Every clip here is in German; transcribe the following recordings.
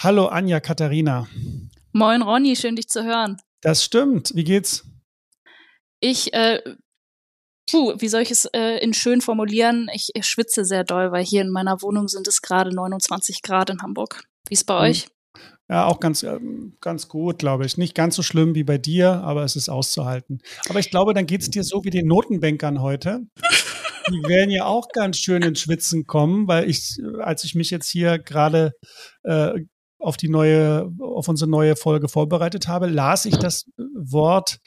Hallo Anja Katharina. Moin Ronny, schön dich zu hören. Das stimmt. Wie geht's? Ich, äh, puh, wie soll ich es äh, in schön formulieren? Ich, ich schwitze sehr doll, weil hier in meiner Wohnung sind es gerade 29 Grad in Hamburg. Wie ist bei mhm. euch? Ja, auch ganz, ähm, ganz gut, glaube ich. Nicht ganz so schlimm wie bei dir, aber es ist auszuhalten. Aber ich glaube, dann geht es dir so wie den Notenbankern heute. Die werden ja auch ganz schön ins Schwitzen kommen, weil ich, als ich mich jetzt hier gerade äh, auf die neue, auf unsere neue Folge vorbereitet habe, las ich das Wort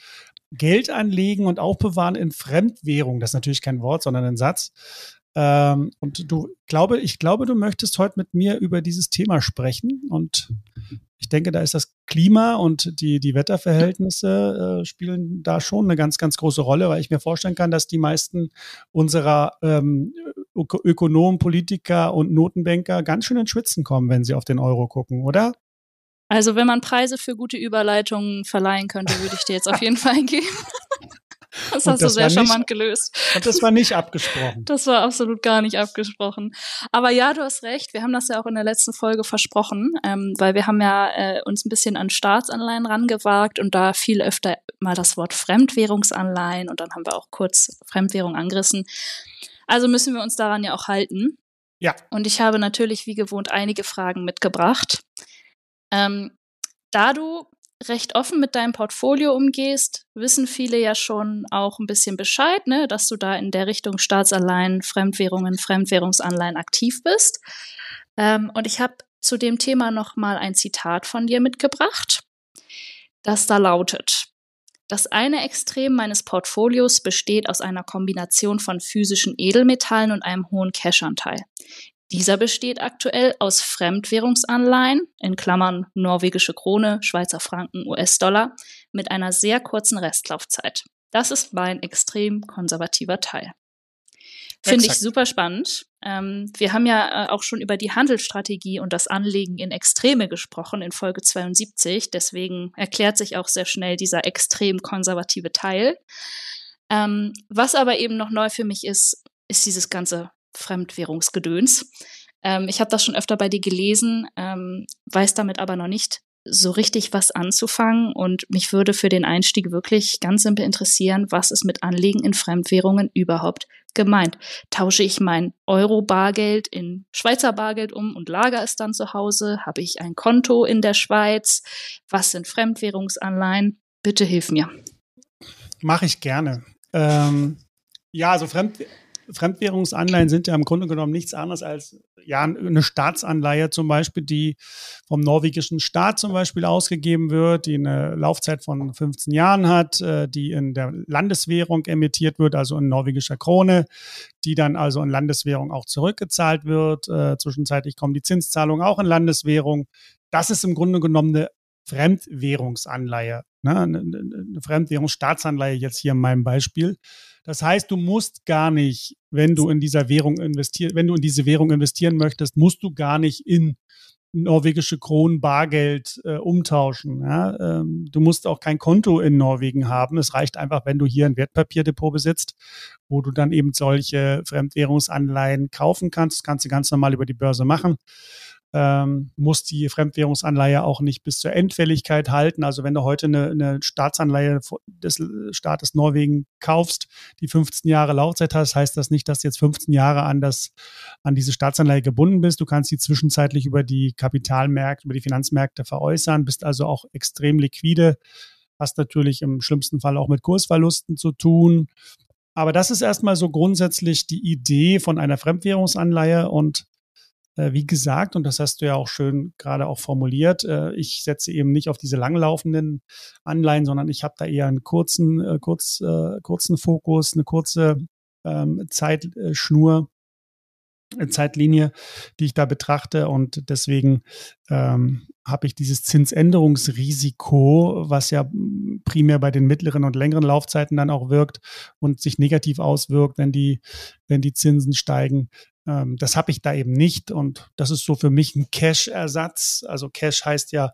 Geld anlegen und aufbewahren in Fremdwährung. Das ist natürlich kein Wort, sondern ein Satz. Ähm, und du glaube, ich glaube, du möchtest heute mit mir über dieses Thema sprechen. Und ich denke, da ist das Klima und die, die Wetterverhältnisse äh, spielen da schon eine ganz, ganz große Rolle, weil ich mir vorstellen kann, dass die meisten unserer ähm, Ökonomen, Politiker und Notenbanker ganz schön ins Schwitzen kommen, wenn sie auf den Euro gucken, oder? Also wenn man Preise für gute Überleitungen verleihen könnte, würde ich dir jetzt auf jeden Fall geben. Das hast das du sehr charmant nicht, gelöst. Und das war nicht abgesprochen. Das war absolut gar nicht abgesprochen. Aber ja, du hast recht. Wir haben das ja auch in der letzten Folge versprochen, ähm, weil wir haben ja äh, uns ein bisschen an Staatsanleihen rangewagt und da viel öfter mal das Wort Fremdwährungsanleihen und dann haben wir auch kurz Fremdwährung angerissen. Also müssen wir uns daran ja auch halten. Ja. Und ich habe natürlich wie gewohnt einige Fragen mitgebracht. Ähm, da du recht offen mit deinem Portfolio umgehst, wissen viele ja schon auch ein bisschen Bescheid, ne, dass du da in der Richtung Staatsanleihen, Fremdwährungen, Fremdwährungsanleihen aktiv bist. Ähm, und ich habe zu dem Thema noch mal ein Zitat von dir mitgebracht, das da lautet: Das eine Extrem meines Portfolios besteht aus einer Kombination von physischen Edelmetallen und einem hohen Cash-Anteil. Dieser besteht aktuell aus Fremdwährungsanleihen, in Klammern norwegische Krone, Schweizer Franken, US-Dollar, mit einer sehr kurzen Restlaufzeit. Das ist mein extrem konservativer Teil. Finde ich super spannend. Ähm, wir haben ja äh, auch schon über die Handelsstrategie und das Anlegen in Extreme gesprochen in Folge 72. Deswegen erklärt sich auch sehr schnell dieser extrem konservative Teil. Ähm, was aber eben noch neu für mich ist, ist dieses ganze Fremdwährungsgedöns. Ähm, ich habe das schon öfter bei dir gelesen, weiß damit aber noch nicht so richtig was anzufangen und mich würde für den Einstieg wirklich ganz simpel interessieren, was ist mit Anlegen in Fremdwährungen überhaupt gemeint? Tausche ich mein Euro-Bargeld in Schweizer Bargeld um und lager es dann zu Hause? Habe ich ein Konto in der Schweiz? Was sind Fremdwährungsanleihen? Bitte hilf mir. Mache ich gerne. Ähm, ja, also Fremd Fremdwährungsanleihen sind ja im Grunde genommen nichts anderes als ja, eine Staatsanleihe zum Beispiel, die vom norwegischen Staat zum Beispiel ausgegeben wird, die eine Laufzeit von 15 Jahren hat, äh, die in der Landeswährung emittiert wird, also in norwegischer Krone, die dann also in Landeswährung auch zurückgezahlt wird. Äh, zwischenzeitlich kommen die Zinszahlungen auch in Landeswährung. Das ist im Grunde genommen eine Fremdwährungsanleihe, ne? eine, Fremdwährungsstaatsanleihe jetzt hier in meinem Beispiel. Das heißt, du musst gar nicht, wenn du in dieser Währung investieren, wenn du in diese Währung investieren möchtest, musst du gar nicht in norwegische Kronen Bargeld äh, umtauschen. Ja? Ähm, du musst auch kein Konto in Norwegen haben. Es reicht einfach, wenn du hier ein Wertpapierdepot besitzt, wo du dann eben solche Fremdwährungsanleihen kaufen kannst. Das kannst du ganz normal über die Börse machen ähm, muss die Fremdwährungsanleihe auch nicht bis zur Endfälligkeit halten. Also wenn du heute eine, eine Staatsanleihe des Staates Norwegen kaufst, die 15 Jahre Laufzeit hast, heißt das nicht, dass du jetzt 15 Jahre an, das, an diese Staatsanleihe gebunden bist. Du kannst die zwischenzeitlich über die Kapitalmärkte, über die Finanzmärkte veräußern, bist also auch extrem liquide, hast natürlich im schlimmsten Fall auch mit Kursverlusten zu tun. Aber das ist erstmal so grundsätzlich die Idee von einer Fremdwährungsanleihe und wie gesagt, und das hast du ja auch schön gerade auch formuliert, äh, ich setze eben nicht auf diese langlaufenden Anleihen, sondern ich habe da eher einen kurzen, äh, kurz, kurzen Fokus, eine kurze ähm, Zeitschnur, Zeitlinie, die ich da betrachte. Und deswegen ähm, habe ich dieses Zinsänderungsrisiko, was ja primär bei den mittleren und längeren Laufzeiten dann auch wirkt und sich negativ auswirkt, wenn die, wenn die Zinsen steigen, ähm, das habe ich da eben nicht und das ist so für mich ein Cash-Ersatz. Also Cash heißt ja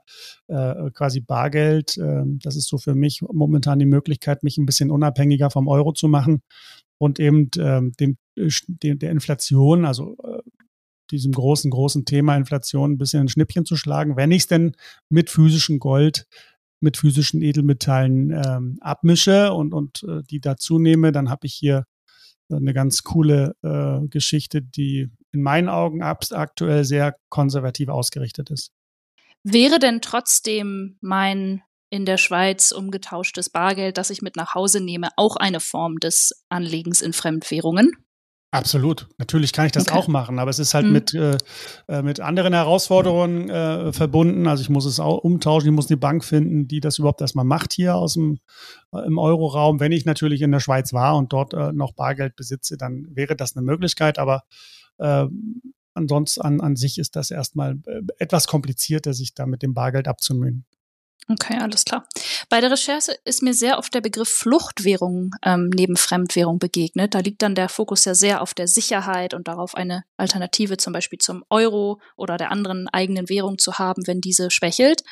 äh, quasi Bargeld. Ähm, das ist so für mich momentan die Möglichkeit, mich ein bisschen unabhängiger vom Euro zu machen und eben ähm, dem, äh, dem, der Inflation, also äh, diesem großen, großen Thema Inflation ein bisschen ein Schnippchen zu schlagen, wenn ich es denn mit physischem Gold mit physischen Edelmetallen ähm, abmische und, und äh, die dazu nehme, dann habe ich hier eine ganz coole äh, Geschichte, die in meinen Augen aktuell sehr konservativ ausgerichtet ist. Wäre denn trotzdem mein in der Schweiz umgetauschtes Bargeld, das ich mit nach Hause nehme, auch eine Form des Anlegens in Fremdwährungen? Absolut. Natürlich kann ich das okay. auch machen, aber es ist halt mhm. mit, äh, äh, mit anderen Herausforderungen äh, verbunden. Also ich muss es auch umtauschen, ich muss eine Bank finden, die das überhaupt erstmal macht hier aus dem äh, im Euroraum. Wenn ich natürlich in der Schweiz war und dort äh, noch Bargeld besitze, dann wäre das eine Möglichkeit, aber äh, ansonsten an, an sich ist das erstmal äh, etwas komplizierter, sich da mit dem Bargeld abzumühen. Okay, alles klar. Bei der Recherche ist mir sehr oft der Begriff Fluchtwährung ähm, neben Fremdwährung begegnet. Da liegt dann der Fokus ja sehr auf der Sicherheit und darauf, eine Alternative zum Beispiel zum Euro oder der anderen eigenen Währung zu haben, wenn diese schwächelt.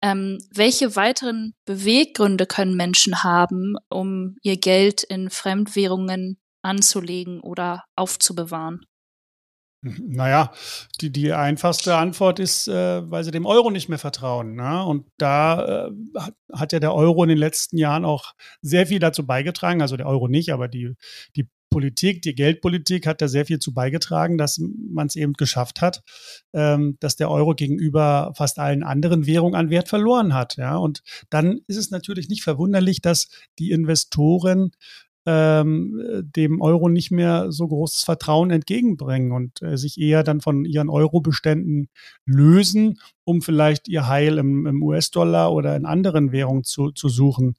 Ähm, welche weiteren Beweggründe können Menschen haben, um ihr Geld in Fremdwährungen anzulegen oder aufzubewahren? Naja, die, die einfachste Antwort ist, äh, weil sie dem Euro nicht mehr vertrauen. Ne? Und da äh, hat ja der Euro in den letzten Jahren auch sehr viel dazu beigetragen, also der Euro nicht, aber die, die Politik, die Geldpolitik hat da sehr viel zu beigetragen, dass man es eben geschafft hat, ähm, dass der Euro gegenüber fast allen anderen Währungen an Wert verloren hat. Ja? Und dann ist es natürlich nicht verwunderlich, dass die Investoren ähm, dem Euro nicht mehr so großes Vertrauen entgegenbringen und äh, sich eher dann von ihren Euro-Beständen lösen, um vielleicht ihr Heil im, im US-Dollar oder in anderen Währungen zu, zu suchen.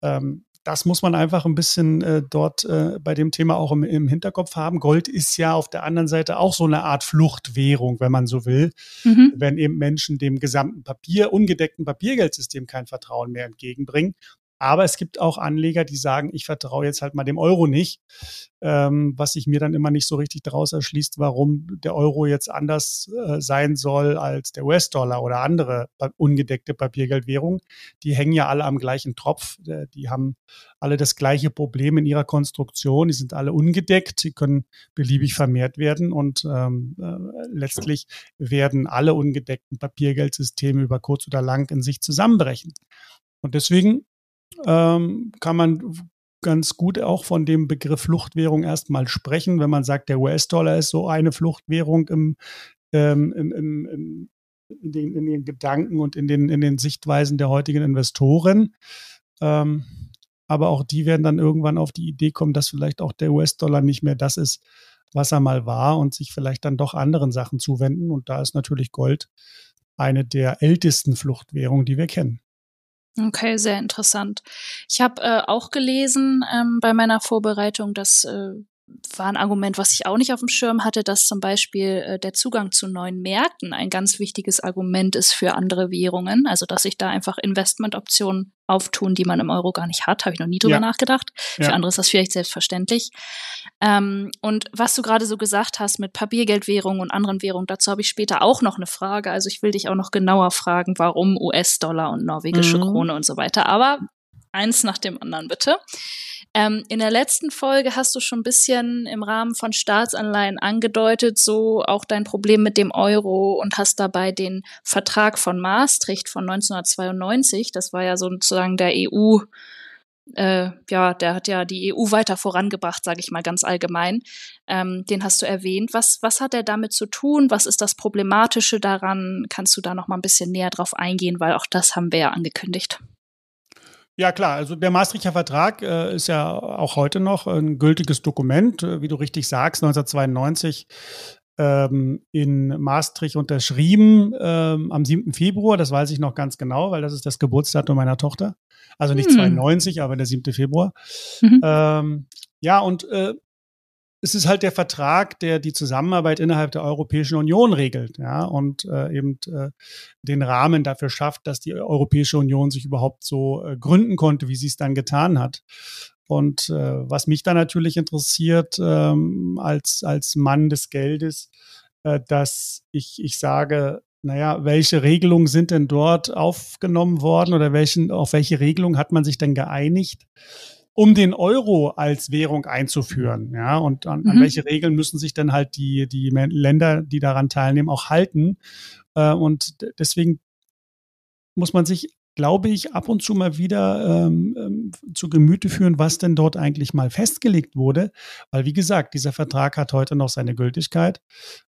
Ähm, das muss man einfach ein bisschen äh, dort äh, bei dem Thema auch im, im, Hinterkopf haben. Gold ist ja auf der anderen Seite auch so eine Art Fluchtwährung, wenn man so will, mhm. wenn eben Menschen dem gesamten Papier, ungedeckten Papiergeldsystem kein Vertrauen mehr entgegenbringen. Aber es gibt auch Anleger, die sagen, ich vertraue jetzt halt mal dem Euro nicht, ähm, was sich mir dann immer nicht so richtig daraus erschließt, warum der Euro jetzt anders äh, sein soll als der US-Dollar oder andere ungedeckte Papiergeldwährungen. Die hängen ja alle am gleichen Tropf. Äh, die haben alle das gleiche Problem in ihrer Konstruktion. Die sind alle ungedeckt. Sie können beliebig vermehrt werden und ähm, äh, letztlich werden alle ungedeckten Papiergeldsysteme über kurz oder lang in sich zusammenbrechen. Und deswegen ähm, kann man ganz gut auch von dem Begriff Fluchtwährung erstmal sprechen, wenn man sagt, der US-Dollar ist so eine Fluchtwährung im, ähm, im, im, im in, den, in, den, Gedanken und in den, in den Sichtweisen der heutigen Investoren. Ähm, aber auch die werden dann irgendwann auf die Idee kommen, dass vielleicht auch der US-Dollar nicht mehr das ist, was er mal war und sich vielleicht dann doch anderen Sachen zuwenden. Und da ist natürlich Gold eine der ältesten Fluchtwährungen, die wir kennen. Okay, sehr interessant. Ich habe äh, auch gelesen ähm, bei meiner Vorbereitung, dass äh, war ein Argument, was ich auch nicht auf dem Schirm hatte, dass zum Beispiel äh, der Zugang zu neuen Märkten ein ganz wichtiges Argument ist für andere Währungen. Also dass sich da einfach Investmentoptionen auftun, die man im Euro gar nicht hat, habe ich noch nie drüber ja. nachgedacht. Für ja. andere ist das vielleicht selbstverständlich. Ähm, und was du gerade so gesagt hast mit Papiergeldwährungen und anderen Währungen, dazu habe ich später auch noch eine Frage. Also ich will dich auch noch genauer fragen, warum US-Dollar und norwegische mhm. Krone und so weiter. Aber eins nach dem anderen bitte. Ähm, in der letzten Folge hast du schon ein bisschen im Rahmen von Staatsanleihen angedeutet, so auch dein Problem mit dem Euro und hast dabei den Vertrag von Maastricht von 1992, das war ja sozusagen der EU, äh, ja, der hat ja die EU weiter vorangebracht, sage ich mal ganz allgemein. Ähm, den hast du erwähnt. Was, was hat er damit zu tun? Was ist das Problematische daran? Kannst du da noch mal ein bisschen näher drauf eingehen, weil auch das haben wir ja angekündigt. Ja, klar. Also der Maastrichter Vertrag äh, ist ja auch heute noch ein gültiges Dokument, äh, wie du richtig sagst, 1992 ähm, in Maastricht unterschrieben ähm, am 7. Februar. Das weiß ich noch ganz genau, weil das ist das Geburtsdatum meiner Tochter. Also nicht hm. 92, aber der 7. Februar. Mhm. Ähm, ja, und äh, es ist halt der Vertrag, der die Zusammenarbeit innerhalb der Europäischen Union regelt, ja, und äh, eben äh, den Rahmen dafür schafft, dass die Europäische Union sich überhaupt so äh, gründen konnte, wie sie es dann getan hat. Und äh, was mich dann natürlich interessiert ähm, als, als Mann des Geldes, äh, dass ich, ich sage, naja, welche Regelungen sind denn dort aufgenommen worden oder welchen, auf welche Regelung hat man sich denn geeinigt? Um den Euro als Währung einzuführen. Ja, und an, mhm. an welche Regeln müssen sich dann halt die, die Länder, die daran teilnehmen, auch halten? Äh, und deswegen muss man sich glaube ich, ab und zu mal wieder ähm, ähm, zu Gemüte führen, was denn dort eigentlich mal festgelegt wurde. Weil, wie gesagt, dieser Vertrag hat heute noch seine Gültigkeit.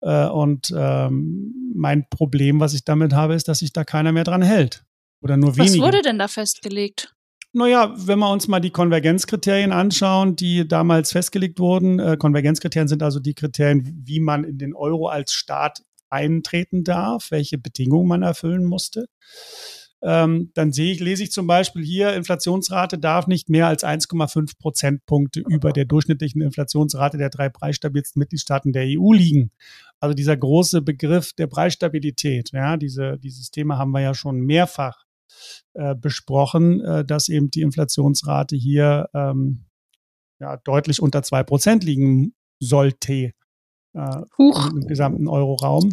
Äh, und ähm, mein Problem, was ich damit habe, ist, dass sich da keiner mehr dran hält. Oder nur wenige. Was wurde denn da festgelegt? Naja, wenn wir uns mal die Konvergenzkriterien anschauen, die damals festgelegt wurden, äh, Konvergenzkriterien sind also die Kriterien, wie man in den Euro als Staat eintreten darf, welche Bedingungen man erfüllen musste ähm, dann sehe ich, lese ich zum Beispiel hier, Inflationsrate darf nicht mehr als 1,5 Prozentpunkte über der durchschnittlichen Inflationsrate der drei preisstabilsten Mitgliedstaaten der EU liegen. Also dieser große Begriff der Preisstabilität, ja, diese, dieses Thema haben wir ja schon mehrfach äh, besprochen, äh, dass eben die Inflationsrate hier ähm, ja, deutlich unter zwei Prozent liegen sollte äh, im gesamten Euroraum.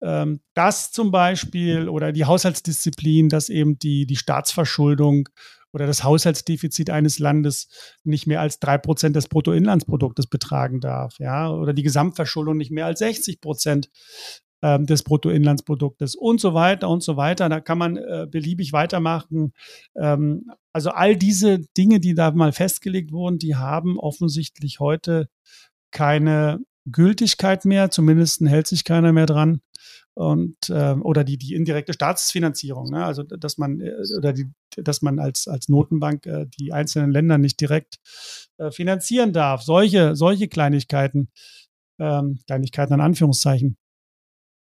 Ähm, das zum Beispiel oder die Haushaltsdisziplin, dass eben die, die Staatsverschuldung oder das Haushaltsdefizit eines Landes nicht mehr als drei Prozent des Bruttoinlandsproduktes betragen darf, ja, oder die Gesamtverschuldung nicht mehr als 60 Prozent ähm, des Bruttoinlandsproduktes und so weiter und so weiter. Da kann man äh, beliebig weitermachen. Ähm, also all diese Dinge, die da mal festgelegt wurden, die haben offensichtlich heute keine Gültigkeit mehr, zumindest hält sich keiner mehr dran. Und äh, oder die, die indirekte Staatsfinanzierung, ne? also dass man äh, oder die, dass man als, als Notenbank äh, die einzelnen Länder nicht direkt äh, finanzieren darf. Solche, solche Kleinigkeiten, ähm, Kleinigkeiten in Anführungszeichen.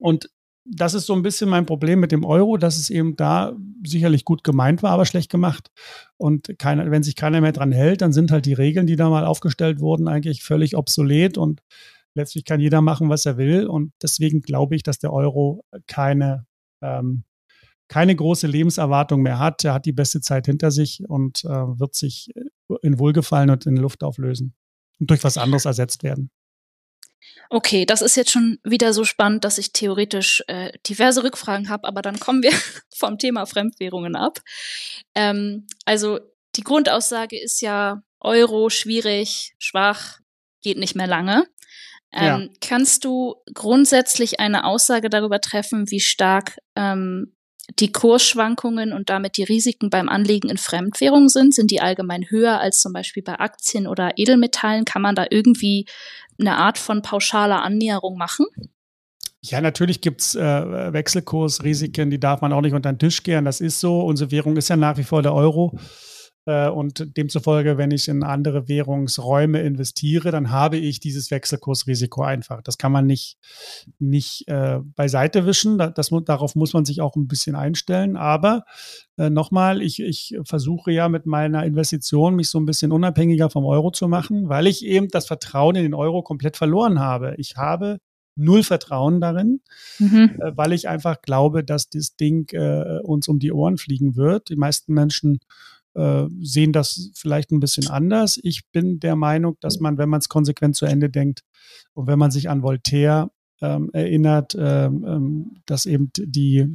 Und das ist so ein bisschen mein Problem mit dem Euro, dass es eben da sicherlich gut gemeint war, aber schlecht gemacht. Und keiner, wenn sich keiner mehr dran hält, dann sind halt die Regeln, die da mal aufgestellt wurden, eigentlich völlig obsolet und letztlich kann jeder machen, was er will. Und deswegen glaube ich, dass der Euro keine, ähm, keine große Lebenserwartung mehr hat. Er hat die beste Zeit hinter sich und äh, wird sich in Wohlgefallen und in Luft auflösen und durch was anderes ersetzt werden. Okay, das ist jetzt schon wieder so spannend, dass ich theoretisch äh, diverse Rückfragen habe, aber dann kommen wir vom Thema Fremdwährungen ab. Ähm, also die Grundaussage ist ja Euro schwierig, schwach, geht nicht mehr lange. Ähm, ja. Kannst du grundsätzlich eine Aussage darüber treffen, wie stark ähm, die Kursschwankungen und damit die Risiken beim Anlegen in Fremdwährung sind? Sind die allgemein höher als zum Beispiel bei Aktien oder Edelmetallen? Kann man da irgendwie eine Art von pauschaler Annäherung machen? Ja, natürlich gibt's äh, Wechselkursrisiken, die darf man auch nicht unter den Tisch kehren. Das ist so. Unsere Währung ist ja nach wie vor der Euro. Äh, und demzufolge, wenn ich in andere Währungsräume investiere, dann habe ich dieses Wechselkursrisiko einfach. Das kann man nicht, nicht äh, beiseite wischen. Das, darauf muss man sich auch ein bisschen einstellen. Aber äh, nochmal, ich, ich versuche ja mit meiner Investition mich so ein bisschen unabhängiger vom Euro zu machen, weil ich eben das Vertrauen in den Euro komplett verloren habe. Ich habe null Vertrauen darin, mhm. äh, weil ich einfach glaube, dass das Ding äh, uns um die Ohren fliegen wird. Die meisten Menschen äh, sehen das vielleicht ein bisschen anders. Ich bin der Meinung, dass man, wenn man es konsequent zu Ende denkt und wenn man sich an Voltaire ähm, erinnert, ähm, ähm dass eben die äh,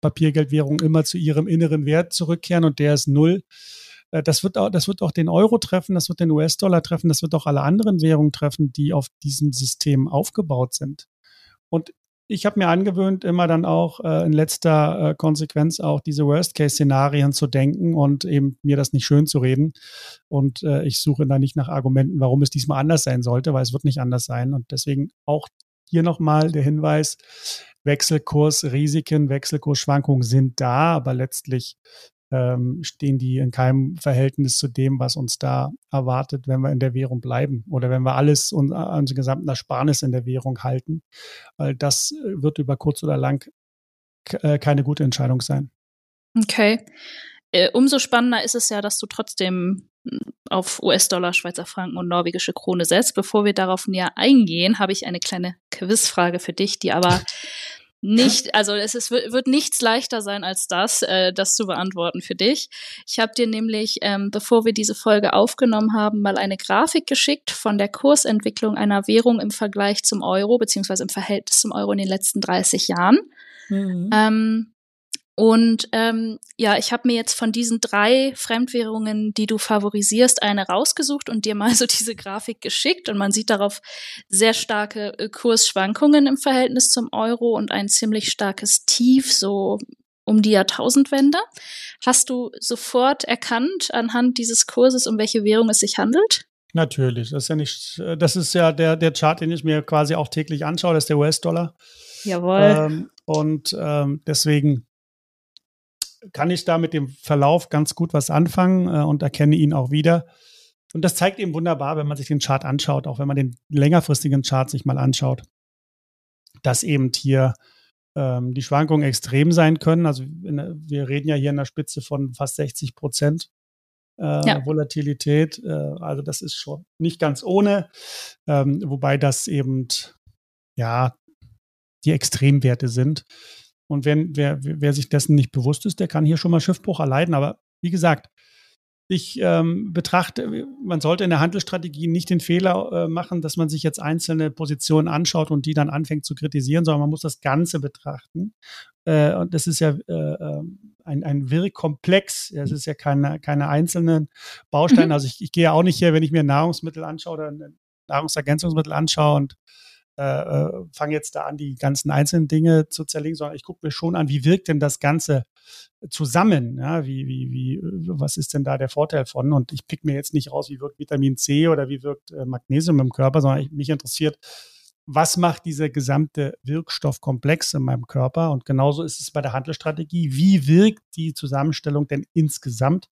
Papiergeldwährungen immer zu ihrem inneren Wert zurückkehren und der ist null. Äh, das wird, auch, das wird auch den Euro treffen, das wird den US-Dollar treffen, das wird auch alle anderen Währungen treffen, die auf diesem System aufgebaut sind. Und ich habe mir angewöhnt, immer dann auch äh, in letzter äh, Konsequenz auch diese Worst-Case-Szenarien zu denken und eben mir das nicht schön zu reden. Und äh, ich suche da nicht nach Argumenten, warum es diesmal anders sein sollte, weil es wird nicht anders sein. Und deswegen auch hier nochmal der Hinweis, Wechselkursrisiken, Wechselkursschwankungen sind da, aber letztlich ähm, stehen die in keinem Verhältnis zu dem, was uns da erwartet, wenn wir in der Währung bleiben oder wenn wir alles und äh, unsere gesamten Ersparnis in der Währung halten. Weil das äh, wird über kurz oder lang äh, keine gute Entscheidung sein. Okay. Äh, umso spannender ist es ja, dass du trotzdem hm, auf US-Dollar, Schweizer Franken und norwegische Krone setzt. Bevor wir darauf näher eingehen, habe ich eine kleine Quizfrage für dich, die aber nicht, also es ist, wird nichts leichter sein als das, äh, das zu beantworten für dich. Ich habe dir nämlich, ähm, bevor wir diese Folge aufgenommen haben, mal eine Grafik geschickt von der Kursentwicklung einer Währung im Vergleich zum Euro, beziehungsweise im Verhältnis zum Euro in den letzten 30 Jahren. Mhm. Ähm, Und ähm, ja, ich habe mir jetzt von diesen drei Fremdwährungen, die du favorisierst, eine rausgesucht und dir mal so diese Grafik geschickt. Und man sieht darauf sehr starke äh, Kursschwankungen im Verhältnis zum Euro und ein ziemlich starkes Tief, so um die Jahrtausendwende. Hast du sofort erkannt anhand dieses Kurses, um welche Währung es sich handelt? Natürlich. Das ist ja nicht, das ist ja der, der Chart, den ich mir quasi auch täglich anschaue, das ist der US-Dollar. Jawohl. Ähm, und ähm, deswegen kann ich da mit dem Verlauf ganz gut was anfangen äh, und erkenne ihn auch wieder. Und das zeigt eben wunderbar, wenn man sich den Chart anschaut, auch wenn man den längerfristigen Chart sich mal anschaut, dass eben hier ähm, die Schwankungen extrem sein können. Also in, wir reden ja hier in der Spitze von fast 60 Prozent äh, ja. Volatilität. Äh, also das ist schon nicht ganz ohne, ähm, wobei das eben ja die Extremwerte sind. Und wenn, wer, wer sich dessen nicht bewusst ist, der kann hier schon mal Schiffbruch erleiden. Aber wie gesagt, ich ähm, betrachte, man sollte in der Handelsstrategie nicht den Fehler äh, machen, dass man sich jetzt einzelne Positionen anschaut und die dann anfängt zu kritisieren, sondern man muss das Ganze betrachten. Äh, und das ist ja äh, ähm, ein, ein Wirkkomplex. Es ist ja keine, keine einzelnen Bausteine. Mhm. Also ich, ich gehe ja auch nicht hier, wenn ich mir Nahrungsmittel anschaue oder Nahrungsergänzungsmittel anschaue und äh, äh, fange jetzt da an, die ganzen einzelnen Dinge zu zerlegen, sondern ich gucke mir schon an, wie wirkt denn das Ganze zusammen? Ja, wie, wie, wie, was ist denn da der Vorteil von? Und ich pick mir jetzt nicht raus, wie wirkt Vitamin C oder wie wirkt äh, Magnesium im Körper, sondern ich, mich interessiert, was macht dieser gesamte Wirkstoffkomplex in meinem Körper? Und genauso ist es bei der Handelsstrategie. Wie wirkt die Zusammenstellung denn insgesamt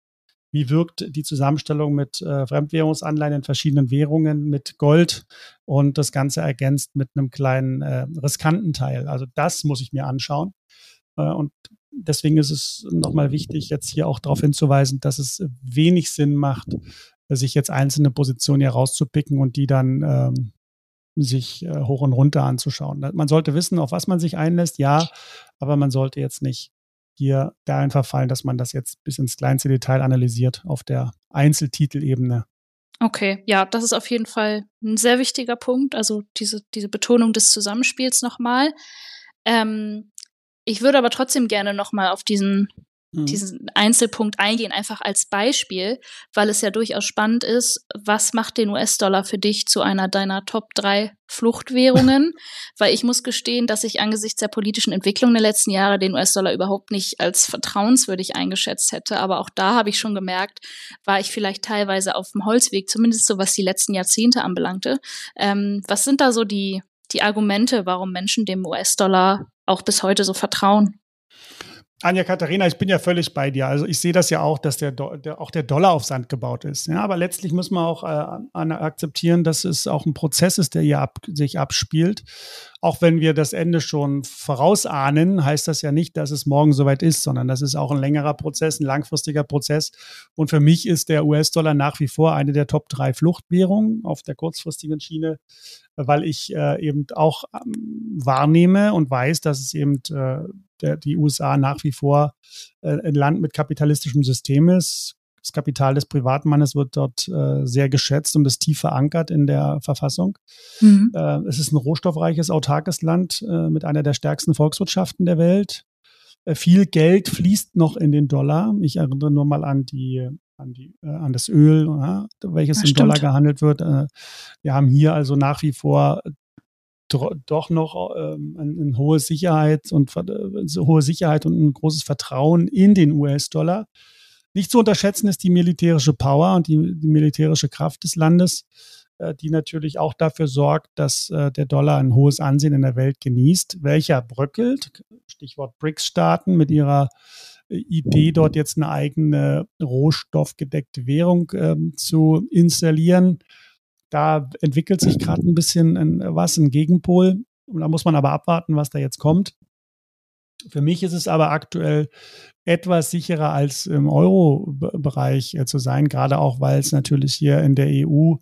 wie wirkt die Zusammenstellung mit äh, Fremdwährungsanleihen in verschiedenen Währungen, mit Gold und das Ganze ergänzt mit einem kleinen äh, riskanten Teil. Also das muss ich mir anschauen. Äh, und deswegen ist es nochmal wichtig, jetzt hier auch darauf hinzuweisen, dass es wenig Sinn macht, sich jetzt einzelne Positionen hier rauszupicken und die dann ähm, sich äh, hoch und runter anzuschauen. Man sollte wissen, auf was man sich einlässt, ja, aber man sollte jetzt nicht hier dahin verfallen, dass man das jetzt bis ins kleinste Detail analysiert auf der Einzeltitelebene. Okay, ja, das ist auf jeden Fall ein sehr wichtiger Punkt. Also diese, diese Betonung des Zusammenspiels nochmal. Ähm, ich würde aber trotzdem gerne nochmal auf diesen mhm. diesen Einzelpunkt eingehen, einfach als Beispiel, weil es ja durchaus spannend ist, was macht den US-Dollar für dich zu einer deiner Top 3 Fluchtwährungen? weil ich muss gestehen, dass ich angesichts der politischen Entwicklung der letzten Jahre den US-Dollar überhaupt nicht als vertrauenswürdig eingeschätzt hätte. Aber auch da habe ich schon gemerkt, war ich vielleicht teilweise auf dem Holzweg, zumindest so was die letzten Jahrzehnte anbelangte. Ähm, was sind da so die, die Argumente, warum Menschen dem US-Dollar auch bis heute so vertrauen? Anja Katharina, ich bin ja völlig bei dir. Also ich sehe das ja auch, dass der, der, auch der Dollar auf Sand gebaut ist. Ja, aber letztlich muss man auch äh, akzeptieren, dass es auch ein Prozess ist, der hier ab, sich abspielt. Auch wenn wir das Ende schon vorausahnen, heißt das ja nicht, dass es morgen soweit ist, sondern das ist auch ein längerer Prozess, ein langfristiger Prozess. Und für mich ist der US-Dollar nach wie vor eine der Top drei Fluchtwährungen auf der kurzfristigen Schiene weil ich äh, eben auch ähm, wahrnehme und weiß, dass es eben äh, der, die USA nach wie vor äh, ein Land mit kapitalistischem System ist. Das Kapital des Privatmannes wird dort äh, sehr geschätzt und ist tief verankert in der Verfassung. Mhm. Äh, es ist ein rohstoffreiches, autarkes Land äh, mit einer der stärksten Volkswirtschaften der Welt. Äh, viel Geld fließt noch in den Dollar. Ich erinnere nur mal an die an, die, äh, an das Öl, ja, welches ja, in Dollar gehandelt wird. Äh, wir haben hier also nach wie vor doch noch ähm, eine, hohe Sicherheit und äh, hohe Sicherheit und ein großes Vertrauen in den US-Dollar. Nicht zu unterschätzen ist die militärische Power und die, die militärische Kraft des Landes, äh, die natürlich auch dafür sorgt, dass äh, der Dollar ein hohes Ansehen in der Welt genießt, welcher bröckelt. Stichwort BRICS-Staaten mit ihrer Idee, dort jetzt eine eigene rohstoffgedeckte Währung ähm, zu installieren. Da entwickelt sich gerade ein bisschen ein, was, ein Gegenpol. Und da muss man aber abwarten, was da jetzt kommt. Für mich ist es aber aktuell etwas sicherer als im Euro-Bereich äh, zu sein, gerade auch, weil es natürlich hier in der EU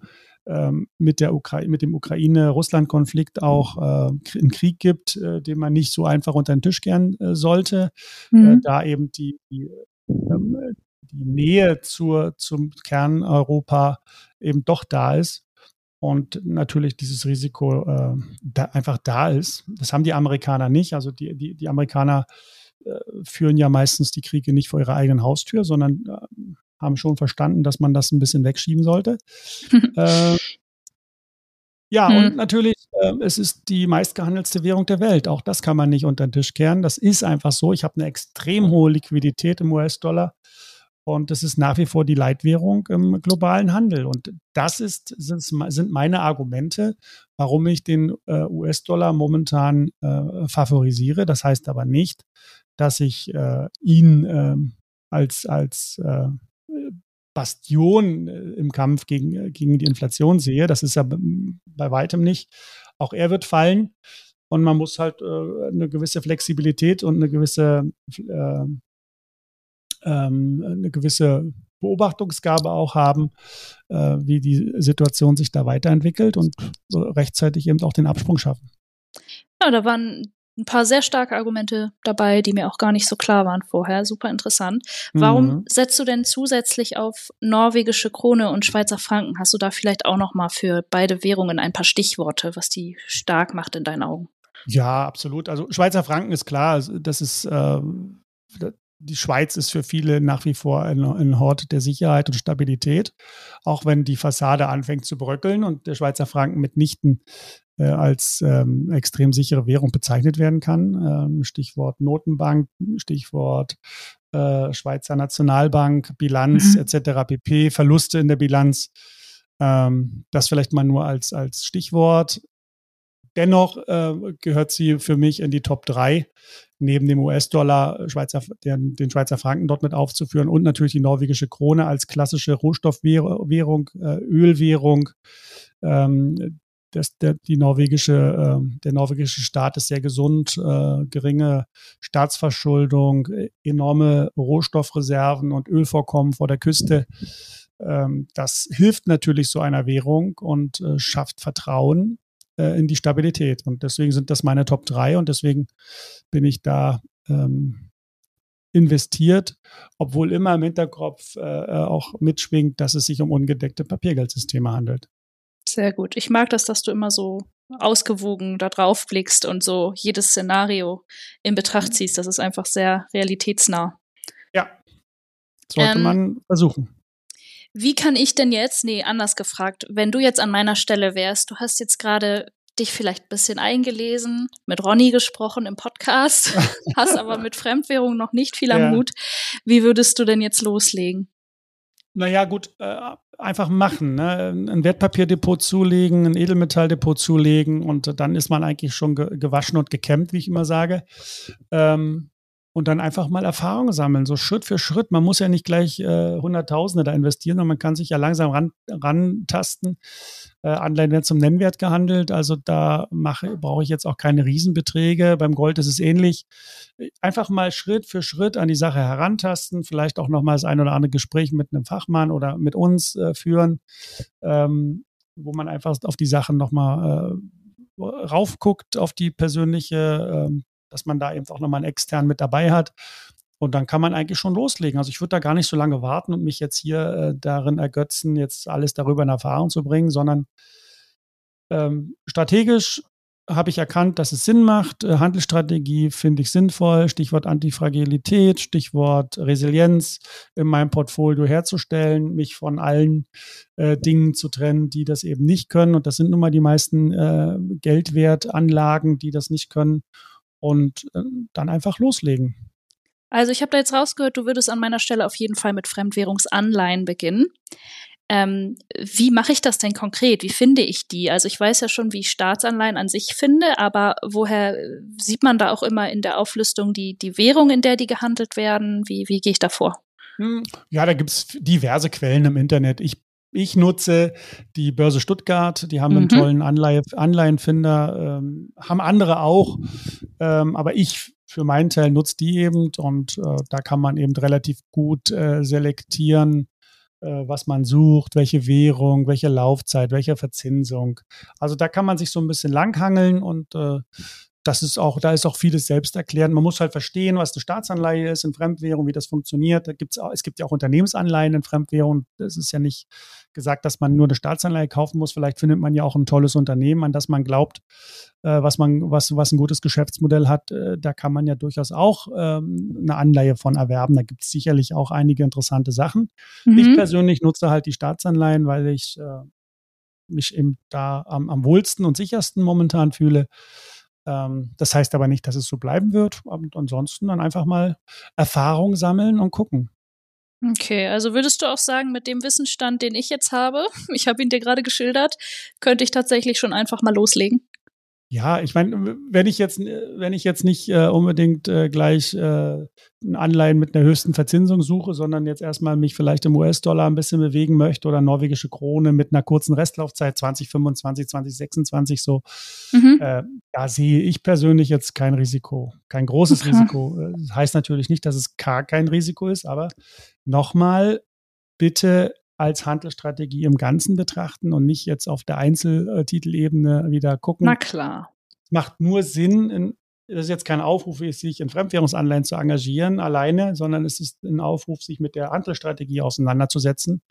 ähm, mit, der Ukra mit dem Ukraine-Russland-Konflikt auch äh, einen Krieg gibt, äh, den man nicht so einfach unter den Tisch kehren äh, sollte, äh, mhm. da eben die, die, ähm, die Nähe zur, zum Kern Europa eben doch da ist und natürlich dieses Risiko äh, da einfach da ist. Das haben die Amerikaner nicht. Also die, die, die Amerikaner äh, führen ja meistens die Kriege nicht vor ihrer eigenen Haustür, sondern äh, haben schon verstanden, dass man das ein bisschen wegschieben sollte. äh, ja, hm. und natürlich, äh, es ist die meistgehandelste Währung der Welt. Auch das kann man nicht unter den Tisch kehren. Das ist einfach so. Ich habe eine extrem hohe Liquidität im US-Dollar. Und das ist nach wie vor die Leitwährung im globalen Handel. Und das ist, sind meine Argumente, warum ich den äh, US-Dollar momentan äh, favorisiere. Das heißt aber nicht, dass ich äh, ihn ähm, als, als äh, Bastion äh, im Kampf gegen, äh, gegen die Inflation sehe. Das ist ja bei weitem nicht. Auch er wird fallen. Und man muss halt eine gewisse Flexibilität und eine gewisse ähm, eine gewisse Beobachtungsgabe auch haben, äh, wie die Situation sich da weiterentwickelt und rechtzeitig eben auch den Absprung schaffen. Ja, da waren ein paar sehr starke Argumente dabei, die mir auch gar nicht so klar waren vorher. Super interessant. Warum mhm. setzt du denn zusätzlich auf norwegische Krone und Schweizer Franken? Hast du da vielleicht auch noch mal für beide Währungen ein paar Stichworte, was die stark macht in deinen Augen? Ja, absolut. Also Schweizer Franken ist klar, das ist äh, die Schweiz ist für viele nach wie vor ein, ein, Hort der Sicherheit und Stabilität, auch wenn die Fassade anfängt zu bröckeln und der Schweizer Franken mitnichten äh, als ähm, extrem sichere Währung bezeichnet werden kann. Ähm, Stichwort Notenbank, Stichwort äh, Schweizer Nationalbank, Bilanz mhm. etc. pp, Verluste in der Bilanz. Ähm, das vielleicht mal nur als, als Stichwort. Dennoch äh, gehört sie für mich in die Top 3 neben dem US-Dollar Schweizer, den, den, Schweizer Franken dort mit aufzuführen und natürlich die norwegische Krone als klassische Rohstoffwährung, äh, Ölwährung. Ähm, das, der, die norwegische, äh, der norwegische Staat ist sehr gesund, äh, geringe Staatsverschuldung, enorme Rohstoffreserven und Ölvorkommen vor der Küste. Ähm, das hilft natürlich so einer Währung und äh, schafft Vertrauen äh, in die Stabilität. Und deswegen sind das meine Top 3 und deswegen bin ich da ähm, investiert, obwohl immer im Hinterkopf äh, äh, auch mitschwingt, dass es sich um ungedeckte Papiergeldsysteme handelt. Sehr gut. Ich mag das, dass du immer so ausgewogen da drauf blickst und so jedes Szenario in Betracht ziehst. Das ist einfach sehr realitätsnah. Ja, sollte ähm, man versuchen. Wie kann ich denn jetzt, nee, anders gefragt, wenn du jetzt an meiner Stelle wärst, du hast jetzt gerade dich vielleicht ein bisschen eingelesen, mit Ronny gesprochen im Podcast, hast aber mit Fremdwährung noch nicht viel am ja. Hut. Wie würdest du denn jetzt loslegen? Naja, gut, äh, einfach machen. Ne? Ein Wertpapierdepot zulegen, ein Edelmetalldepot zulegen und dann ist man eigentlich schon ge gewaschen und gekämmt, wie ich immer sage. Ähm, und dann einfach mal Erfahrung sammeln, so Schritt für Schritt. Man muss ja nicht gleich äh, Hunderttausende da investieren, sondern man kann sich ja langsam ran, rantasten. Äh, Anleihen werden zum Nennwert gehandelt, also da mache, brauche ich jetzt auch keine Riesenbeträge. Beim Gold ist es ähnlich. Einfach mal Schritt für Schritt an die Sache herantasten, vielleicht auch nochmal das ein oder andere Gespräch mit einem Fachmann oder mit uns äh, führen, ähm, wo man einfach auf die Sachen nochmal äh, raufguckt, auf die persönliche ähm, dass man da eben auch nochmal einen externen mit dabei hat. Und dann kann man eigentlich schon loslegen. Also ich würde da gar nicht so lange warten und mich jetzt hier äh, darin ergötzen, jetzt alles darüber in Erfahrung zu bringen, sondern ähm, strategisch habe ich erkannt, dass es Sinn macht. Äh, Handelsstrategie finde ich sinnvoll. Stichwort Antifragilität, Stichwort Resilienz in meinem Portfolio herzustellen, mich von allen äh, Dingen zu trennen, die das eben nicht können. Und das sind nun mal die meisten äh, Geldwertanlagen, die das nicht können und äh, dann einfach loslegen. Also ich habe da jetzt rausgehört, du würdest an meiner Stelle auf jeden Fall mit Fremdwährungsanleihen beginnen. Ähm, wie mache ich das denn konkret? Wie finde ich die? Also ich weiß ja schon, wie ich Staatsanleihen an sich finde, aber woher äh, sieht man da auch immer in der Auflistung die, die Währung, in der die gehandelt werden? Wie, wie gehe ich da vor? Hm, ja, da gibt es diverse Quellen im Internet. Ich ich nutze die Börse Stuttgart, die haben mhm. einen tollen Anleihe, Anleihenfinder, ähm, haben andere auch, ähm, aber ich für meinen Teil nutze die eben und äh, da kann man eben relativ gut äh, selektieren, äh, was man sucht, welche Währung, welche Laufzeit, welche Verzinsung. Also da kann man sich so ein bisschen langhangeln und äh, das ist auch, da ist auch vieles selbsterklärend. Man muss halt verstehen, was eine Staatsanleihe ist in Fremdwährung, wie das funktioniert. Da gibt's auch, es gibt ja auch Unternehmensanleihen in Fremdwährung. Es ist ja nicht gesagt, dass man nur eine Staatsanleihe kaufen muss. Vielleicht findet man ja auch ein tolles Unternehmen, an das man glaubt, äh, was man, was, was ein gutes Geschäftsmodell hat. Äh, da kann man ja durchaus auch ähm, eine Anleihe von erwerben. Da gibt es sicherlich auch einige interessante Sachen. Mhm. Ich persönlich nutze halt die Staatsanleihen, weil ich äh, mich eben da am, am wohlsten und sichersten momentan fühle. Ähm, das heißt aber nicht, dass es so bleiben wird. Und ansonsten dann einfach mal Erfahrung sammeln und gucken. Okay, also würdest du auch sagen, mit dem Wissensstand, den ich jetzt habe, ich habe ihn dir gerade geschildert, könnte ich tatsächlich schon einfach mal loslegen? Ja, ich meine, wenn ich jetzt, wenn ich jetzt nicht äh, unbedingt äh, gleich äh, ein Anleihen mit einer höchsten Verzinsung suche, sondern jetzt erstmal mich vielleicht im US-Dollar ein bisschen bewegen möchte oder norwegische Krone mit einer kurzen Restlaufzeit 2025, 2026 so, mhm. äh, da sehe ich persönlich jetzt kein Risiko, kein großes okay. Risiko. Das heißt natürlich nicht, dass es gar kein Risiko ist, aber nochmal bitte als Handelsstrategie im Ganzen betrachten und nicht jetzt auf der Einzeltitelebene wieder gucken. Na klar. Es macht nur Sinn, in, das ist jetzt kein Aufruf, sich in Fremdwährungsanleihen zu engagieren alleine, sondern es ist ein Aufruf, sich mit der Handelsstrategie auseinanderzusetzen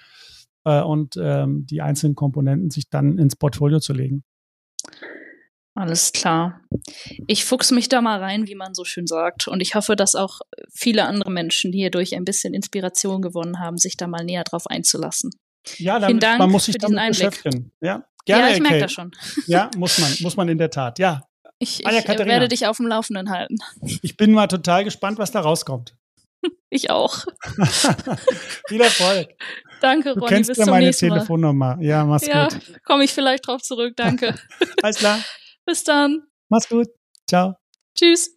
äh, und ähm, die einzelnen Komponenten sich dann ins Portfolio zu legen. Alles klar. Ich fuchs mich da mal rein, wie man so schön sagt. Und ich hoffe, dass auch viele andere Menschen hierdurch ein bisschen Inspiration gewonnen haben, sich da mal näher drauf einzulassen. Ja, dann, Vielen Dank man muss sich für diesen Einblick. Ja, gerne, ja ich merke das schon. Ja, muss man, muss man in der Tat. Ja. Ich, ich werde dich auf dem Laufenden halten. Ich bin mal total gespannt, was da rauskommt. Ich auch. Viel Erfolg. Danke, Ronny. Du kennst bis ja meine Telefonnummer. Ja, mach's ja, gut. Komme ich vielleicht drauf zurück. Danke. Alles klar. Bis dann. Mach's gut. Ciao. Tschüss.